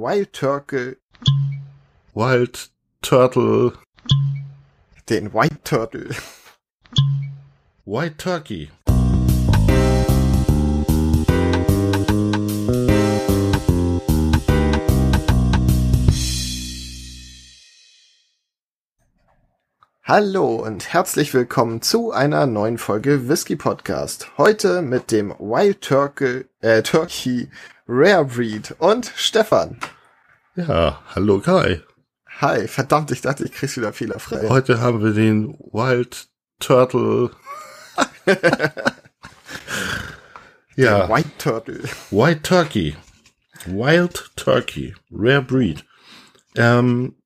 Wild Turtle. Wild Turtle. Den White Turtle. White Turkey. Hallo und herzlich willkommen zu einer neuen Folge Whisky Podcast. Heute mit dem Wild Turkey, äh, Turkey Rare Breed und Stefan. Ja, hallo Kai. Hi, verdammt, ich dachte, ich krieg's wieder fehlerfrei. Heute haben wir den Wild Turtle. ja. White Turtle. White Turkey. Wild Turkey. Rare Breed. Ähm,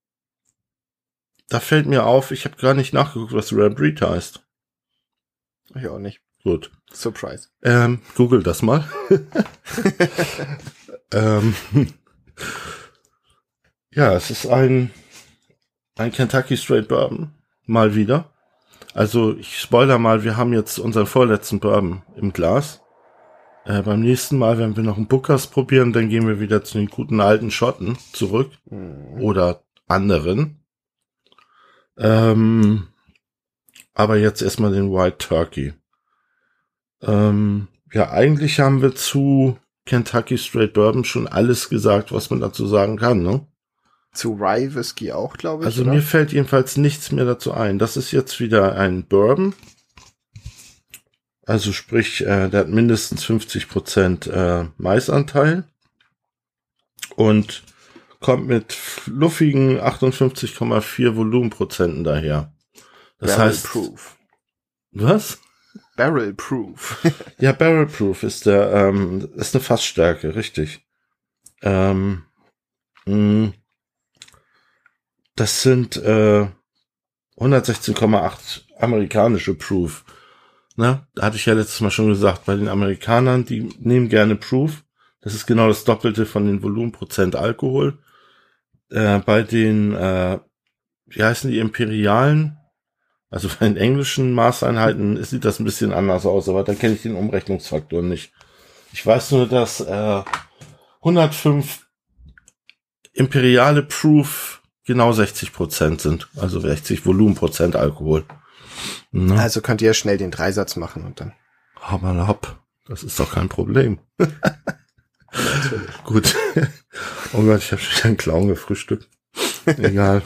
da fällt mir auf, ich habe gar nicht nachgeguckt, was Rare Breed heißt. Ich auch nicht. Gut. Surprise. Ähm, Google das mal. ähm, ja, es ist ein, ein Kentucky Straight Bourbon. Mal wieder. Also, ich spoiler mal, wir haben jetzt unseren vorletzten Bourbon im Glas. Äh, beim nächsten Mal, wenn wir noch einen Bookers probieren, dann gehen wir wieder zu den guten alten Schotten zurück. Hm. Oder anderen. Ähm, aber jetzt erstmal den White Turkey. Ähm, ja, eigentlich haben wir zu Kentucky Straight Bourbon schon alles gesagt, was man dazu sagen kann, ne? Zu Rye Whisky auch, glaube ich. Also oder? mir fällt jedenfalls nichts mehr dazu ein. Das ist jetzt wieder ein Bourbon. Also sprich, äh, der hat mindestens 50 Prozent äh, Maisanteil und kommt mit fluffigen 58,4 Volumenprozenten daher. Das Barrel heißt, Proof. was? Barrel Proof. Ja, Barrel Proof ist der, ähm, ist eine Fassstärke, richtig. Ähm, mh, das sind äh, 116,8 amerikanische Proof. Ne? Da hatte ich ja letztes Mal schon gesagt, bei den Amerikanern, die nehmen gerne Proof. Das ist genau das Doppelte von den Volumenprozent Alkohol. Äh, bei den, äh, wie heißen die Imperialen? Also bei den englischen Maßeinheiten sieht das ein bisschen anders aus, aber da kenne ich den Umrechnungsfaktor nicht. Ich weiß nur, dass äh, 105 imperiale Proof genau 60 Prozent sind, also 60 Volumenprozent Alkohol. Ne? Also könnt ihr schnell den Dreisatz machen und dann. Aber hopp, das ist doch kein Problem. Gut. oh Gott, ich habe schon wieder einen Clown gefrühstückt. Egal.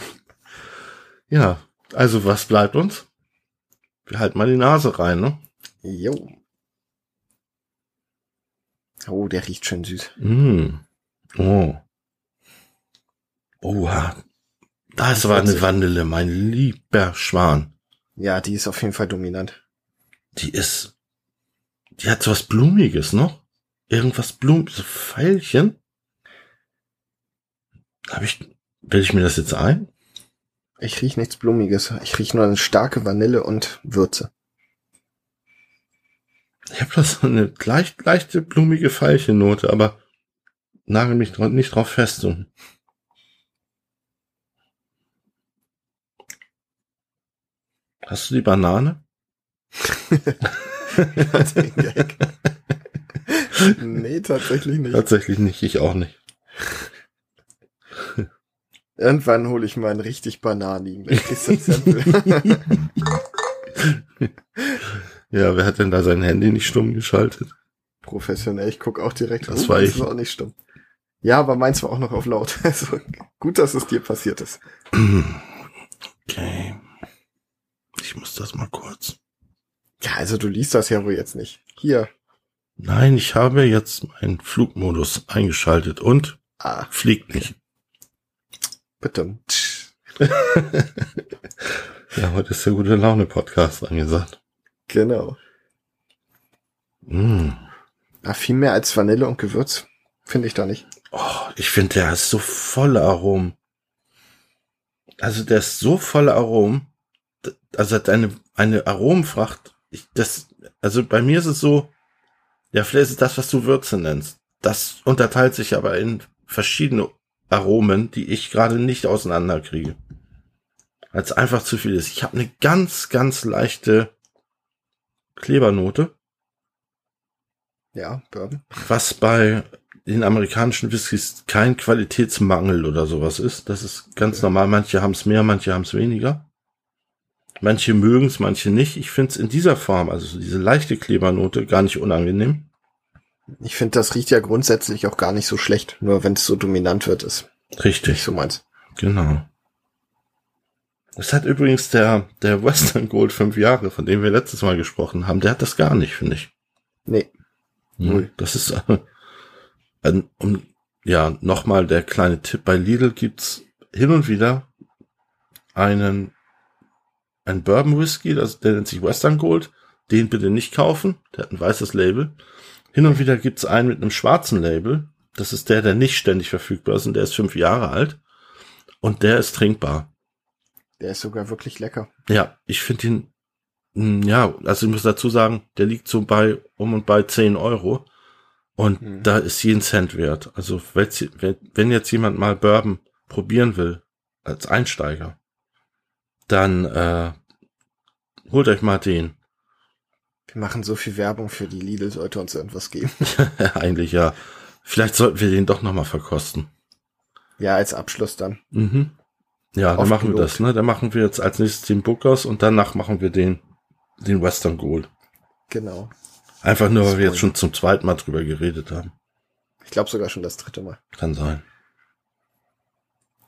Ja, also was bleibt uns? Wir halten mal die Nase rein, ne? Jo. Oh, der riecht schön süß. Mm. Oh. Oha. Das war eine Vanille, mein lieber Schwan. Ja, die ist auf jeden Fall dominant. Die ist, die hat so was Blumiges noch. Irgendwas Blum, so Pfeilchen. Hab ich, will ich mir das jetzt ein? Ich riech nichts Blumiges. Ich riech nur eine starke Vanille und Würze. Ich habe das so eine leicht, leichte blumige Veilchennote, aber nagel mich nicht drauf fest. So. Hast du die Banane? Nee, tatsächlich nicht. Tatsächlich nicht, ich auch nicht. Irgendwann hole ich mal einen richtig Bananigen. Sample. Ja, wer hat denn da sein Handy nicht stumm geschaltet? Professionell, ich guck auch direkt. Das Oh, war das ich. ist auch nicht stumm. Ja, aber meins war auch noch auf laut. Also gut, dass es dir passiert ist. Okay. Ich muss das mal kurz. Ja, also du liest das ja wohl jetzt nicht. Hier. Nein, ich habe jetzt meinen Flugmodus eingeschaltet und Ah, fliegt nicht. Bitte. Ja, heute ist der gute Laune Podcast angesagt. Genau. Mm. Ah, viel mehr als Vanille und Gewürz finde ich da nicht. Oh, ich finde, der ist so voller Aromen. Also der ist so voller Aromen. Also hat eine, eine Aromenfracht. Ich, das, also bei mir ist es so, ja, vielleicht ist das, was du Würze nennst. Das unterteilt sich aber in verschiedene Aromen, die ich gerade nicht auseinanderkriege. Als einfach zu viel ist. Ich habe eine ganz, ganz leichte Klebernote, Ja, Bourbon. was bei den amerikanischen Whiskys kein Qualitätsmangel oder sowas ist. Das ist ganz normal. Manche haben es mehr, manche haben es weniger. Manche mögen es, manche nicht. Ich finde es in dieser Form, also diese leichte Klebernote, gar nicht unangenehm. Ich finde, das riecht ja grundsätzlich auch gar nicht so schlecht, nur wenn es so dominant wird, ist Richtig. nicht so meins. Genau. Das hat übrigens der, der Western Gold fünf Jahre, von dem wir letztes Mal gesprochen haben, der hat das gar nicht, finde ich. Nee, Null. Das ist, äh, ein, um, ja, nochmal der kleine Tipp. Bei Lidl gibt's hin und wieder einen, ein Bourbon Whisky, das, der nennt sich Western Gold. Den bitte nicht kaufen. Der hat ein weißes Label. Hin und wieder gibt's einen mit einem schwarzen Label. Das ist der, der nicht ständig verfügbar ist und der ist fünf Jahre alt. Und der ist trinkbar. der ist sogar wirklich lecker. Ja, ich finde ihn, mh, ja, also ich muss dazu sagen, der liegt so bei um und bei 10 Euro. Und Mhm. da ist jeden Cent wert. Also wenn jetzt jemand mal Bourbon probieren will, als Einsteiger, dann äh, holt euch mal den. Wir machen so viel Werbung für die Lidl, sollte uns irgendwas geben. Eigentlich ja. Vielleicht sollten wir den doch nochmal verkosten. Ja, als Abschluss dann. Mhm. Ja, dann Oft machen wir gelobt. das. Ne? Dann machen wir jetzt als nächstes den Bookers und danach machen wir den, den Western Gold. Genau. Einfach nur, weil wir jetzt schon zum zweiten Mal drüber geredet haben. Ich glaube sogar schon das dritte Mal. Kann sein.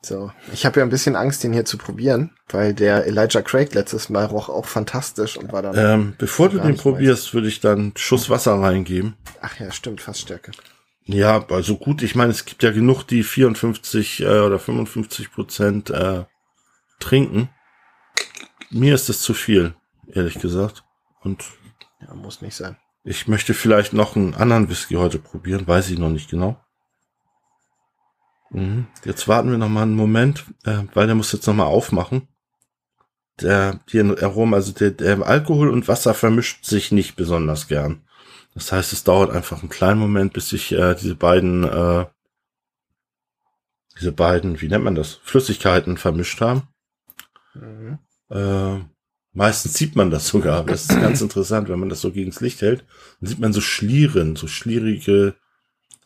So, ich habe ja ein bisschen Angst, den hier zu probieren, weil der Elijah Craig letztes Mal roch auch fantastisch und war dann. Ähm, bevor du den probierst, würde ich dann Schuss Wasser reingeben. Ach ja, stimmt, Fassstärke. Ja, also gut, ich meine, es gibt ja genug, die 54 äh, oder 55 Prozent äh, trinken. Mir ist es zu viel, ehrlich gesagt. Und Ja, muss nicht sein. ich möchte vielleicht noch einen anderen Whisky heute probieren, weiß ich noch nicht genau. Mhm. Jetzt warten wir noch mal einen Moment, äh, weil der muss jetzt noch mal aufmachen. Der, die Aromen, also der, der Alkohol und Wasser vermischt sich nicht besonders gern. Das heißt, es dauert einfach einen kleinen Moment, bis sich äh, diese beiden, äh, diese beiden, wie nennt man das, Flüssigkeiten vermischt haben. Mhm. Äh, meistens sieht man das sogar. Das ist ganz interessant, wenn man das so gegens Licht hält. Dann sieht man so Schlieren, so schlierige.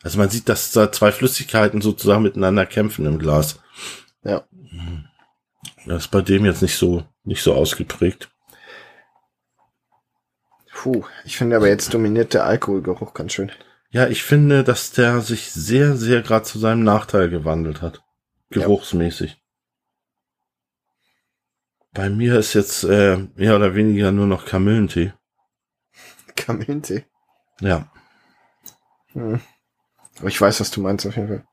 Also man sieht, dass da zwei Flüssigkeiten sozusagen miteinander kämpfen im Glas. Ja. Das ist bei dem jetzt nicht so, nicht so ausgeprägt. Puh, ich finde aber jetzt dominiert der Alkoholgeruch ganz schön. Ja, ich finde, dass der sich sehr, sehr gerade zu seinem Nachteil gewandelt hat. Ja. Geruchsmäßig. Bei mir ist jetzt äh, mehr oder weniger nur noch Kamillentee. Kamillentee. Ja. Hm. Aber ich weiß, was du meinst auf jeden Fall.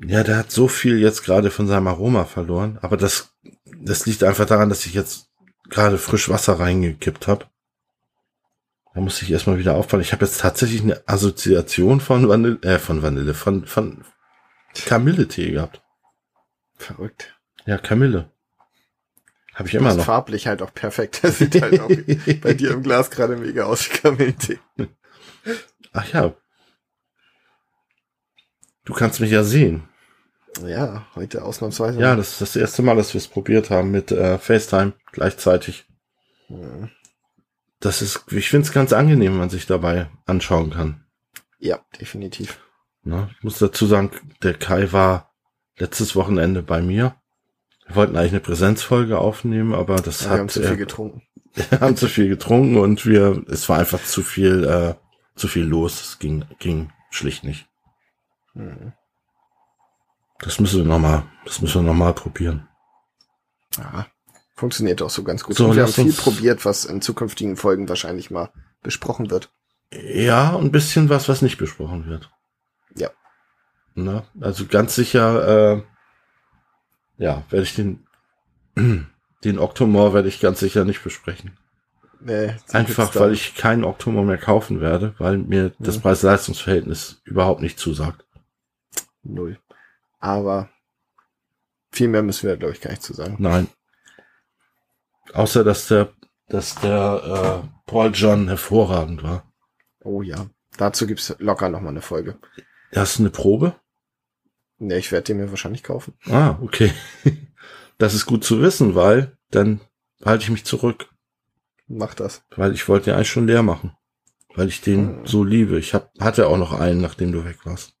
Ja, der hat so viel jetzt gerade von seinem Aroma verloren, aber das, das liegt einfach daran, dass ich jetzt gerade frisch Wasser reingekippt habe. Da muss ich erstmal wieder aufpassen. Ich habe jetzt tatsächlich eine Assoziation von Vanille, äh, von Vanille, von, von Kamilletee gehabt. Verrückt. Ja, Kamille. Habe ich immer Das ist noch. farblich halt auch perfekt. Das sieht halt auch bei dir im Glas gerade mega aus wie Kamillentee. Ach ja. Du kannst mich ja sehen. Ja, heute ausnahmsweise. Ja, das ist das erste Mal, dass wir es probiert haben mit äh, FaceTime gleichzeitig. Hm. Das ist, ich finde es ganz angenehm, wenn man sich dabei anschauen kann. Ja, definitiv. Ne? Ich muss dazu sagen, der Kai war letztes Wochenende bei mir. Wir wollten eigentlich eine Präsenzfolge aufnehmen, aber das Ja, wir haben hat zu viel äh, getrunken. wir haben zu viel getrunken und wir, es war einfach zu viel, äh, zu viel los. Es ging, ging schlicht nicht. Das müssen wir noch mal, das müssen wir noch mal probieren. Ja, funktioniert auch so ganz gut. So, Und wir haben viel probiert, was in zukünftigen Folgen wahrscheinlich mal besprochen wird. Ja, und ein bisschen was, was nicht besprochen wird. Ja. Ne? Also ganz sicher, äh, ja, werde ich den, den Octomore werde ich ganz sicher nicht besprechen. Nee, Einfach, weil ich keinen Octomore mehr kaufen werde, weil mir das Mhm. Preis-Leistungs-Verhältnis überhaupt nicht zusagt. Null. Aber viel mehr müssen wir, glaube ich, gar nicht zu sagen. Nein. Außer, dass der, dass der, äh, Paul John hervorragend war. Oh ja. Dazu gibt's locker noch mal eine Folge. Das ist eine Probe? Nee, ich werde den mir wahrscheinlich kaufen. Ah, okay. Das ist gut zu wissen, weil dann halte ich mich zurück. Mach das. Weil ich wollte ja eigentlich schon leer machen. weil ich den Hm. so liebe. Ich hab, hatte auch noch einen, nachdem du weg warst.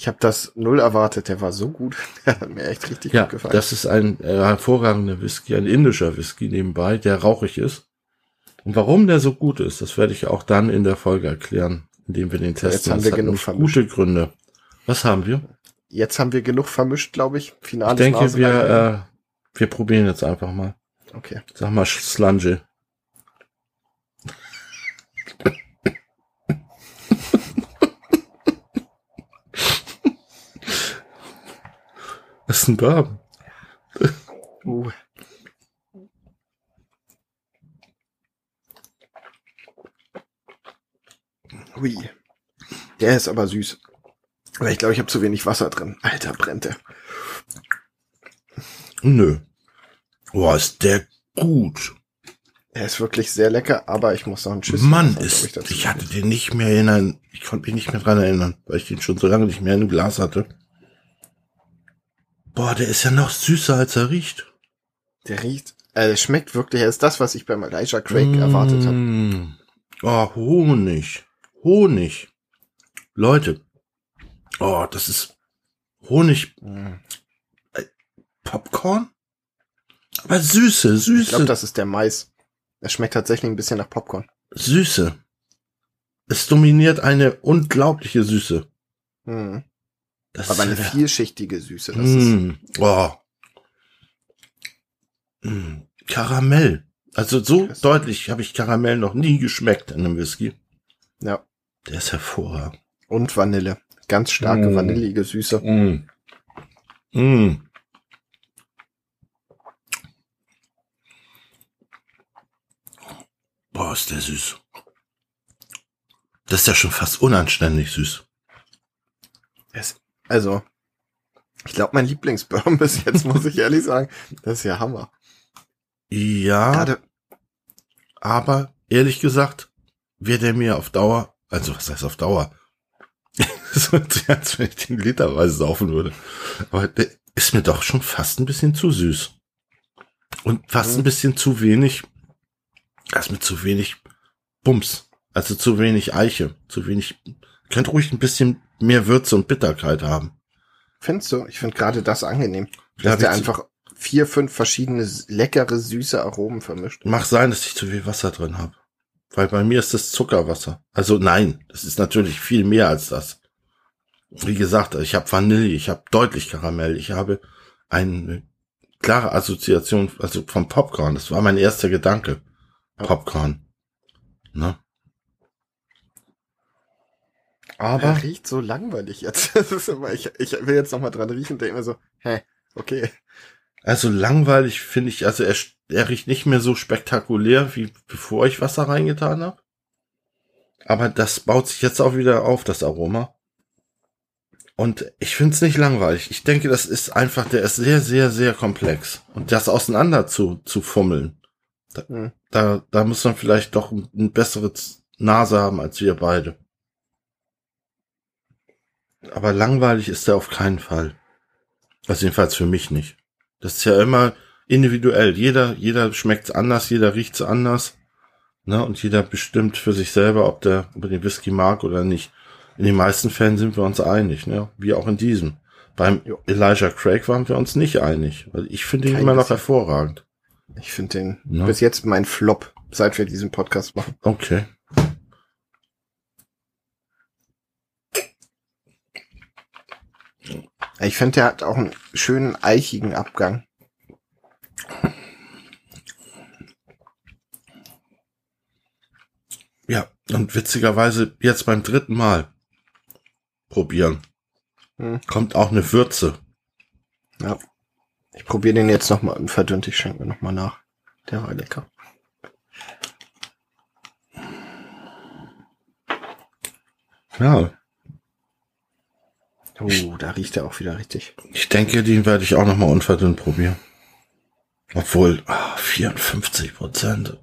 Ich habe das null erwartet. Der war so gut. Der hat mir echt richtig Ja, gut gefallen. das ist ein äh, hervorragender Whisky, ein indischer Whisky nebenbei, der rauchig ist. Und warum der so gut ist, das werde ich auch dann in der Folge erklären, indem wir den testen. jetzt haben wir genug vermischt. gute Gründe. Was haben wir? Jetzt haben wir genug vermischt, glaube ich. Ich Finales denke, Nase wir, äh, wir probieren jetzt einfach mal. Okay. Sag mal Slunge. Das ist ein Bourbon. Uh. Hui. Der ist aber süß. Aber ich glaube, ich habe zu wenig Wasser drin. Alter, brennt der. Nö. Boah, ist der gut. Er ist wirklich sehr lecker, aber ich muss noch ein Tschüss. Mann, Wasser, ist, dazu ich hatte den nicht mehr in ein, ich konnte mich nicht mehr dran erinnern, weil ich den schon so lange nicht mehr in einem Glas hatte. Boah, der ist ja noch süßer, als er riecht. Der riecht, äh, schmeckt wirklich. Er ist das, was ich beim Elijah Craig erwartet habe. Mm. Oh, Honig. Honig. Leute. Oh, das ist Honig Popcorn? Aber Süße, Ich Süße, glaube, das ist der Mais. Er schmeckt tatsächlich ein bisschen nach Popcorn. Süße. Es dominiert eine unglaubliche Süße. Mhm. Das Aber eine ist ja vielschichtige Süße. Das ist, Mm, oh. Mm, Karamell. Also so Krass. deutlich habe ich Karamell noch nie geschmeckt in einem Whisky. ja. Der ist hervorragend. Und Vanille. Ganz starke Mm. vanillige Süße. Mm. Mm. Boah, ist der süß. Das ist ja schon fast unanständig süß. Es, also, ich glaube, mein Lieblingsbourbon bis jetzt, muss ich ehrlich sagen, das ist ja Hammer. Ja, Gerade, aber ehrlich gesagt, wäre der mir auf Dauer, also was heißt auf Dauer? An, als wenn ich den literweise saufen würde. Aber der ist mir doch schon fast ein bisschen zu süß. Und fast Mhm. ein bisschen zu wenig, ist mir zu wenig Bums. Also zu wenig Eiche, zu wenig, könnte ruhig ein bisschen mehr Würze und Bitterkeit haben. findest du? Ich finde gerade das angenehm. Dass der einfach vier, fünf verschiedene leckere, süße Aromen vermischt. Mag sein, dass ich zu viel Wasser drin habe. Weil bei mir ist das Zuckerwasser. Also nein, das ist natürlich viel mehr als das. Wie gesagt, ich habe Vanille, ich habe deutlich Karamell, ich habe eine klare Assoziation also vom Popcorn. Das war mein erster Gedanke. Popcorn. Ne? Aber Aber riecht so langweilig jetzt. Immer, ich, ich will jetzt noch mal dran riechen und denke mir so, hä, okay. also langweilig finde ich, also er, er riecht nicht mehr so spektakulär, wie bevor ich Wasser reingetan habe. Aber das baut sich jetzt auch wieder auf, das Aroma. Und ich finde es nicht langweilig. Ich denke, das ist einfach, der ist sehr, sehr, sehr komplex. Und das auseinander zu, zu fummeln, da, Hm. da, da muss man vielleicht doch ein, ein besseres Nase haben als wir beide. Aber langweilig ist er auf keinen Fall. Also jedenfalls für mich nicht. Das ist ja immer individuell. Jeder, jeder schmeckt's anders, jeder riecht's anders. Ne? Und jeder bestimmt für sich selber, ob der, ob er den Whisky mag oder nicht. In den meisten Fällen sind wir uns einig, ne? Wie auch in diesem. Beim Jo. Elijah Craig waren wir uns nicht einig. Weil ich finde ihn Kein immer noch hervorragend. Ich finde den Ja. bis jetzt mein Flop, seit wir diesen Podcast machen. Okay. Ich finde, der hat auch einen schönen eichigen Abgang. Ja, und witzigerweise jetzt beim dritten Mal probieren. Hm. Kommt auch eine Würze. Ja. Ich probiere den jetzt noch mal verdünnt. Ich schenke mir noch mal nach. Der war lecker. Ja, Oh, da riecht er auch wieder richtig. ich denke, den werde ich auch noch mal unverdünnt probieren. Obwohl, ah, 54 Prozent.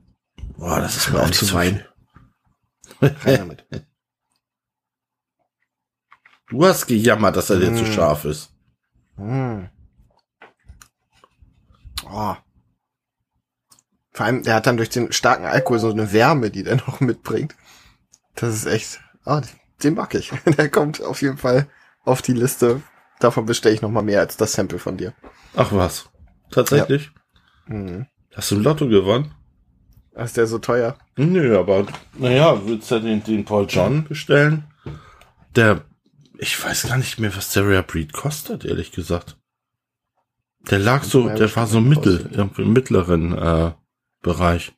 Boah, das ist mir auch zu. Rein damit. Du hast gejammert, dass er dir zu Mm. scharf ist. Mm. Oh. Vor allem, der hat dann durch den starken Alkohol so eine Wärme, die der noch mitbringt. Das ist echt. Ah, den mag ich. Der kommt auf jeden Fall auf die Liste. Davon bestelle ich noch mal mehr als das Sample von dir. Ach was. Tatsächlich? Mhm. Hast du im Lotto gewonnen? Ist der so teuer? Nö, aber naja, willst du den, den Paul John bestellen? Der, ich weiß gar nicht mehr, was der Rare Breed kostet, ehrlich gesagt. Der lag so, der war so mittel, im mittleren äh, Bereich.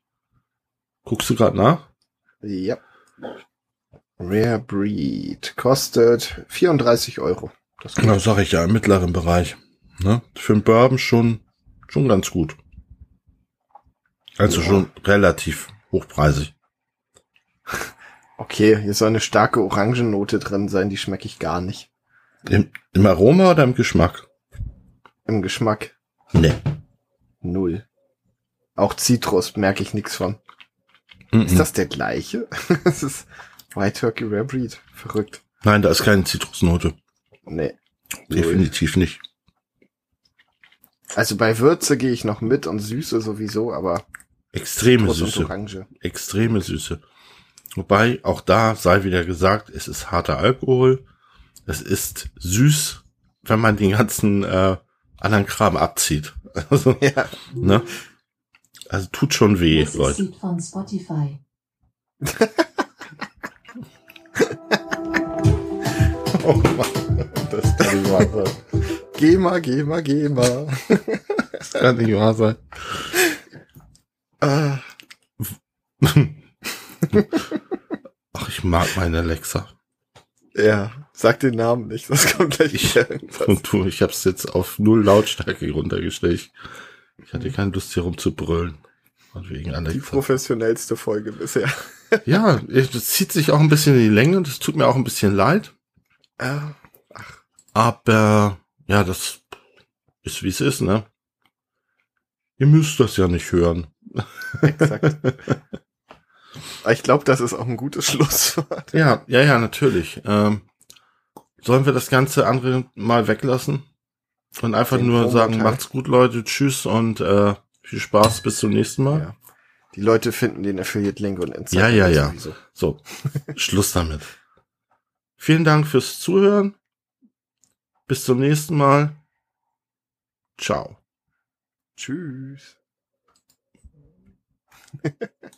Guckst du gerade nach? Ja. Rare Breed kostet 34 Euro. Das genau, sag ich ja, im mittleren Bereich. Ne? Für einen Bourbon schon, schon ganz gut. Also ja. schon relativ hochpreisig. Okay, hier soll eine starke Orangennote drin sein, die schmecke ich gar nicht. Im, Im Aroma oder im Geschmack? Im Geschmack. Nee. Null. Auch Zitrus merke ich nichts von. Mm -mm. Ist das der gleiche? das ist White Turkey Rare Breed. Verrückt. Nein, da ist keine Zitrusnote. Nee. Definitiv nicht. Also bei Würze gehe ich noch mit und Süße sowieso, aber extreme Süße. Extreme Süße. Wobei auch da sei wieder gesagt, es ist harter Alkohol. Es ist süß, wenn man den ganzen äh, anderen Kram abzieht. Also, ja. ne? Also tut schon weh, das Leute. von Spotify. oh Mann, das kann nicht wahr sein. Geh mal, geh mal, geh mal. das kann nicht wahr sein. Äh. Ach, ich mag meine Alexa. Ja, sag den Namen nicht, das kommt gleich ich, Und du, ich hab's jetzt auf null Lautstärke runtergestellt. Ich hatte keine Lust hier rumzubrüllen. Und wegen Alexa. Die professionellste Folge bisher. ja, das zieht sich auch ein bisschen in die Länge und es tut mir auch ein bisschen leid. Äh, ach. Aber, ja, das ist wie es ist, ne? Ihr müsst das ja nicht hören. Exakt. ich glaube, das ist auch ein gutes Schlusswort. Ja, ja, ja, natürlich. Ähm, sollen wir das ganze andere mal weglassen? Und einfach Den nur sagen, macht's gut, Leute, tschüss und äh, viel Spaß, bis zum nächsten Mal. Ja. Die Leute finden den Affiliate-Link und Instagram. Ja, ja, ja. Sowieso. So, Schluss damit. Vielen Dank fürs Zuhören. Bis zum nächsten Mal. Ciao. Tschüss.